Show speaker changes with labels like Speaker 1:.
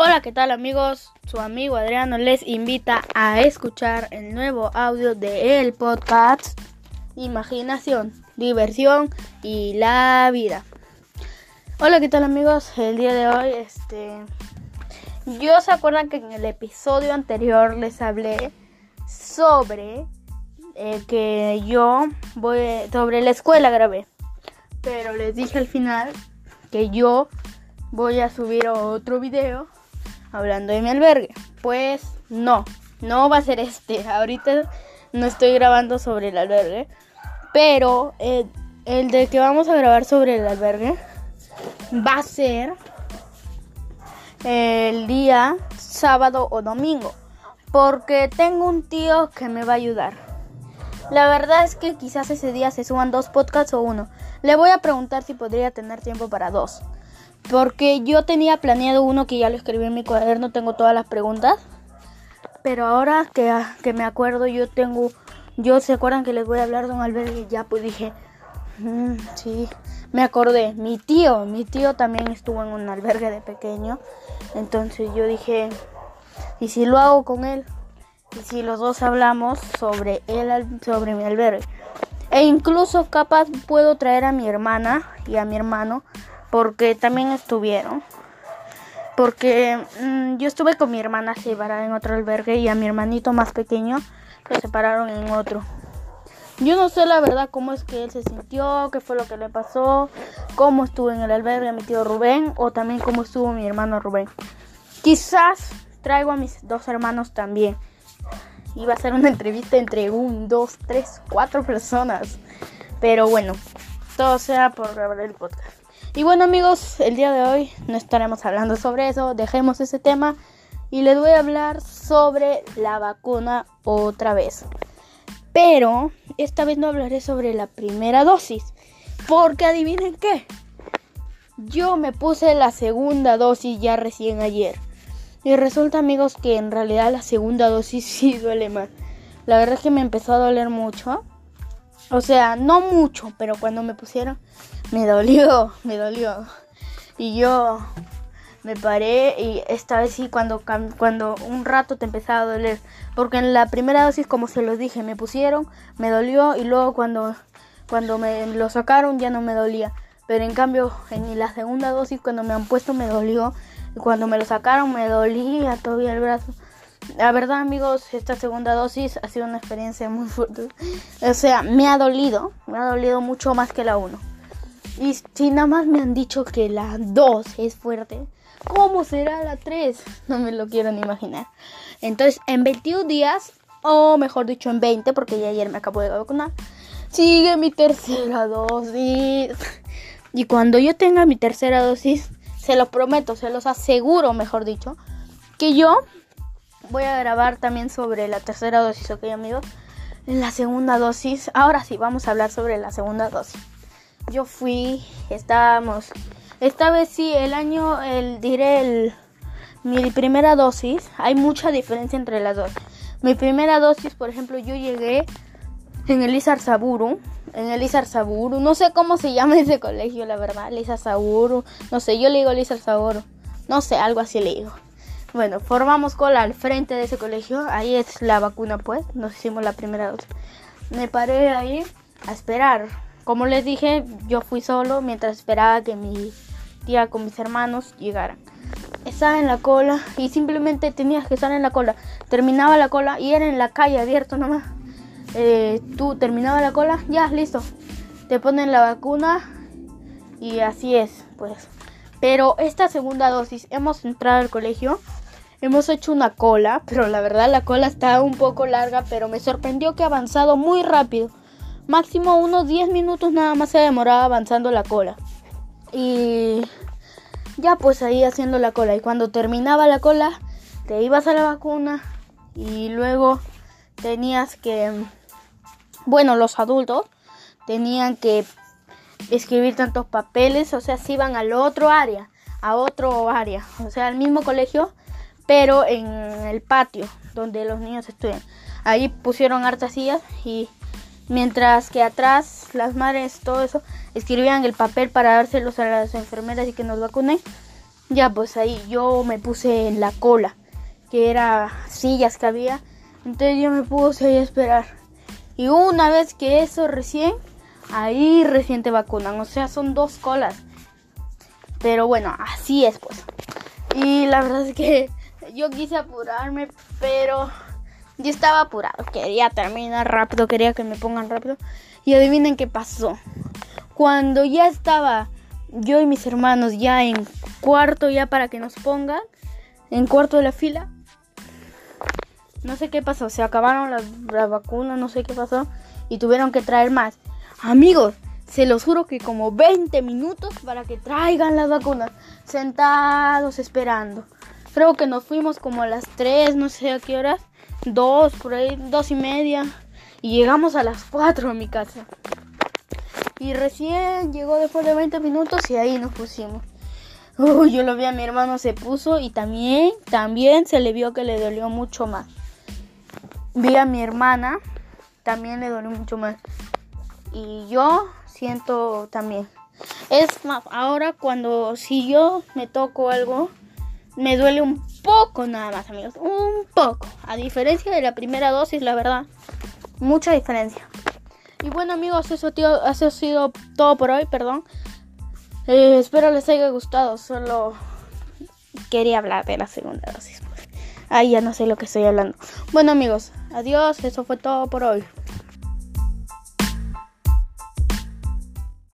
Speaker 1: Hola, ¿qué tal amigos? Su amigo Adriano les invita a escuchar el nuevo audio de el podcast Imaginación, Diversión y la Vida. Hola, ¿qué tal amigos? El día de hoy, este... Yo se acuerdan que en el episodio anterior les hablé sobre eh, que yo voy sobre la escuela grabé. Pero les dije al final que yo voy a subir otro video hablando de mi albergue. Pues no, no va a ser este. Ahorita no estoy grabando sobre el albergue. Pero el, el de que vamos a grabar sobre el albergue va a ser el día sábado o domingo. Porque tengo un tío que me va a ayudar. La verdad es que quizás ese día se suban dos podcasts o uno. Le voy a preguntar si podría tener tiempo para dos. Porque yo tenía planeado uno que ya lo escribí en mi cuaderno, tengo todas las preguntas. Pero ahora que, que me acuerdo, yo tengo. Yo se acuerdan que les voy a hablar de un albergue. Ya pues dije. Mm, sí, me acordé. Mi tío, mi tío también estuvo en un albergue de pequeño. Entonces yo dije. ¿Y si lo hago con él? ¿Y si los dos hablamos sobre él, sobre mi albergue? E incluso capaz puedo traer a mi hermana y a mi hermano porque también estuvieron. Porque mmm, yo estuve con mi hermana separada en otro albergue y a mi hermanito más pequeño lo separaron en otro. Yo no sé la verdad cómo es que él se sintió, qué fue lo que le pasó, cómo estuvo en el albergue mi tío Rubén o también cómo estuvo mi hermano Rubén. Quizás traigo a mis dos hermanos también. Iba a ser una entrevista entre un, dos, tres, cuatro personas. Pero bueno, todo sea por grabar el podcast. Y bueno amigos, el día de hoy no estaremos hablando sobre eso, dejemos ese tema y les voy a hablar sobre la vacuna otra vez. Pero esta vez no hablaré sobre la primera dosis, porque adivinen qué, yo me puse la segunda dosis ya recién ayer. Y resulta amigos que en realidad la segunda dosis sí duele más. La verdad es que me empezó a doler mucho. O sea, no mucho, pero cuando me pusieron me dolió, me dolió. Y yo me paré y esta vez sí cuando, cuando un rato te empezaba a doler. Porque en la primera dosis, como se los dije, me pusieron, me dolió y luego cuando, cuando me lo sacaron ya no me dolía. Pero en cambio, en la segunda dosis, cuando me han puesto, me dolió. Y cuando me lo sacaron, me dolía todavía el brazo. La verdad, amigos, esta segunda dosis ha sido una experiencia muy fuerte. O sea, me ha dolido, me ha dolido mucho más que la 1. Y si nada más me han dicho que la 2 es fuerte, ¿cómo será la 3? No me lo quiero ni imaginar. Entonces, en 21 días, o mejor dicho, en 20, porque ya ayer me acabo de vacunar, sigue mi tercera dosis. Y cuando yo tenga mi tercera dosis, se los prometo, se los aseguro, mejor dicho, que yo voy a grabar también sobre la tercera dosis, ¿ok, amigos? La segunda dosis, ahora sí, vamos a hablar sobre la segunda dosis yo fui, estábamos, esta vez sí, el año, el, diré el, mi primera dosis, hay mucha diferencia entre las dos. Mi primera dosis, por ejemplo, yo llegué en el Izar Saburu, en el Izar Saburu, no sé cómo se llama ese colegio, la verdad, Izar Saburu, no sé, yo le digo Izar Saburu, no sé, algo así le digo. Bueno, formamos cola al frente de ese colegio, ahí es la vacuna pues, nos hicimos la primera dosis. Me paré ahí a esperar, como les dije, yo fui solo mientras esperaba que mi tía con mis hermanos llegaran. Estaba en la cola y simplemente tenías que estar en la cola. Terminaba la cola y era en la calle abierto nomás. Eh, tú terminaba la cola, ya, listo. Te ponen la vacuna y así es, pues. Pero esta segunda dosis, hemos entrado al colegio, hemos hecho una cola, pero la verdad la cola está un poco larga, pero me sorprendió que ha avanzado muy rápido máximo unos 10 minutos nada más se demoraba avanzando la cola. Y ya pues ahí haciendo la cola. Y cuando terminaba la cola, te ibas a la vacuna y luego tenías que, bueno, los adultos tenían que escribir tantos papeles, o sea, se iban al otro área, a otro área, o sea, al mismo colegio, pero en el patio donde los niños estudian. Ahí pusieron hartas sillas y Mientras que atrás las madres, todo eso, escribían el papel para dárselos a las enfermeras y que nos vacunen. Ya, pues ahí yo me puse en la cola, que era sillas que había. Entonces yo me puse ahí a esperar. Y una vez que eso recién, ahí recién te vacunan. O sea, son dos colas. Pero bueno, así es pues. Y la verdad es que yo quise apurarme, pero yo estaba apurado. Quería terminar rápido, quería que me pongan rápido. Y adivinen qué pasó. Cuando ya estaba yo y mis hermanos ya en cuarto ya para que nos pongan en cuarto de la fila. No sé qué pasó, se acabaron las, vacunas, no sé qué pasó y tuvieron que traer más. Amigos, se los juro que como 20 minutos para que traigan las vacunas, sentados esperando. Creo que nos fuimos como a las 3, no sé a qué horas, 2, por ahí, dos y media. Y llegamos a las 4 a mi casa. Y recién llegó después de 20 minutos y ahí nos pusimos. Yo lo vi a mi hermano se puso y también, también se le vio que le dolió mucho más. Vi a mi hermana, también le dolió mucho más. Y yo siento también. Es más, ahora cuando si yo me toco algo, me duele un poco nada más, amigos. Un poco. A diferencia de la primera dosis, la verdad. Mucha diferencia. Y bueno amigos, eso, tío, eso ha sido todo por hoy, perdón. Eh, espero les haya gustado, solo quería hablar de la segunda dosis. Pues. Ay, ya no sé lo que estoy hablando. Bueno amigos, adiós, eso fue todo por hoy.